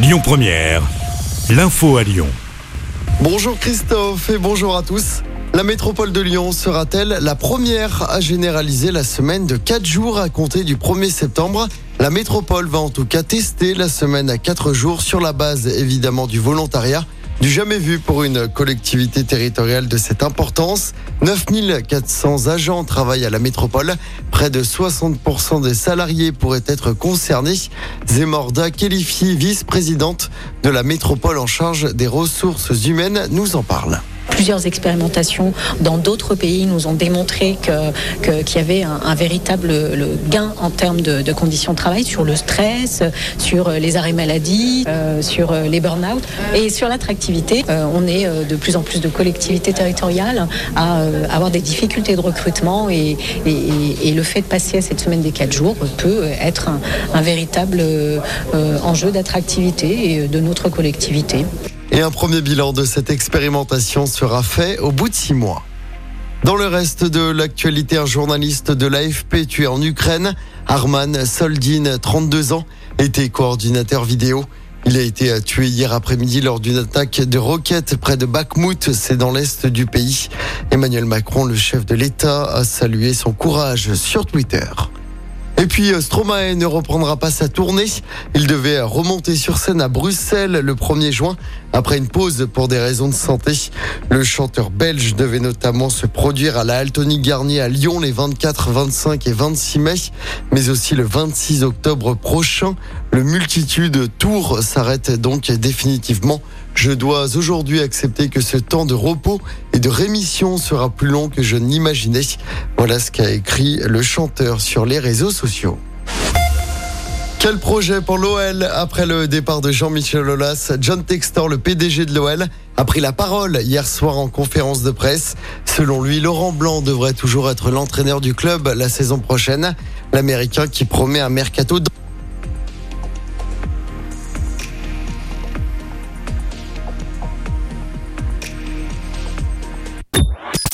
Lyon Première, l'info à Lyon. Bonjour Christophe et bonjour à tous. La métropole de Lyon sera-t-elle la première à généraliser la semaine de 4 jours à compter du 1er septembre? La métropole va en tout cas tester la semaine à 4 jours sur la base évidemment du volontariat. Du jamais vu pour une collectivité territoriale de cette importance. 9400 agents travaillent à la métropole. Près de 60% des salariés pourraient être concernés. Zemorda qualifiée vice-présidente de la métropole en charge des ressources humaines, nous en parle. Plusieurs expérimentations dans d'autres pays nous ont démontré qu'il que, y avait un, un véritable le gain en termes de, de, conditions de travail sur le stress, sur les arrêts maladie, euh, sur les burn-out et sur l'attractivité. Euh, on est euh, de plus en plus de collectivités territoriales à euh, avoir des difficultés de recrutement et, et, et, le fait de passer à cette semaine des quatre jours peut être un, un véritable euh, enjeu d'attractivité de notre collectivité. Et un premier bilan de cette expérimentation sera fait au bout de six mois. Dans le reste de l'actualité, un journaliste de l'AFP tué en Ukraine, Arman Soldin, 32 ans, était coordinateur vidéo. Il a été tué hier après-midi lors d'une attaque de roquettes près de Bakhmut, c'est dans l'est du pays. Emmanuel Macron, le chef de l'État, a salué son courage sur Twitter. Et puis Stromae ne reprendra pas sa tournée. Il devait remonter sur scène à Bruxelles le 1er juin après une pause pour des raisons de santé. Le chanteur belge devait notamment se produire à la Altony Garnier à Lyon les 24, 25 et 26 mai, mais aussi le 26 octobre prochain. Le multitude tour s'arrête donc définitivement. Je dois aujourd'hui accepter que ce temps de repos et de rémission sera plus long que je n'imaginais. Voilà ce qu'a écrit le chanteur sur les réseaux Quel projet pour l'OL Après le départ de Jean-Michel Aulas, John Textor, le PDG de l'OL, a pris la parole hier soir en conférence de presse. Selon lui, Laurent Blanc devrait toujours être l'entraîneur du club la saison prochaine. L'Américain qui promet un mercato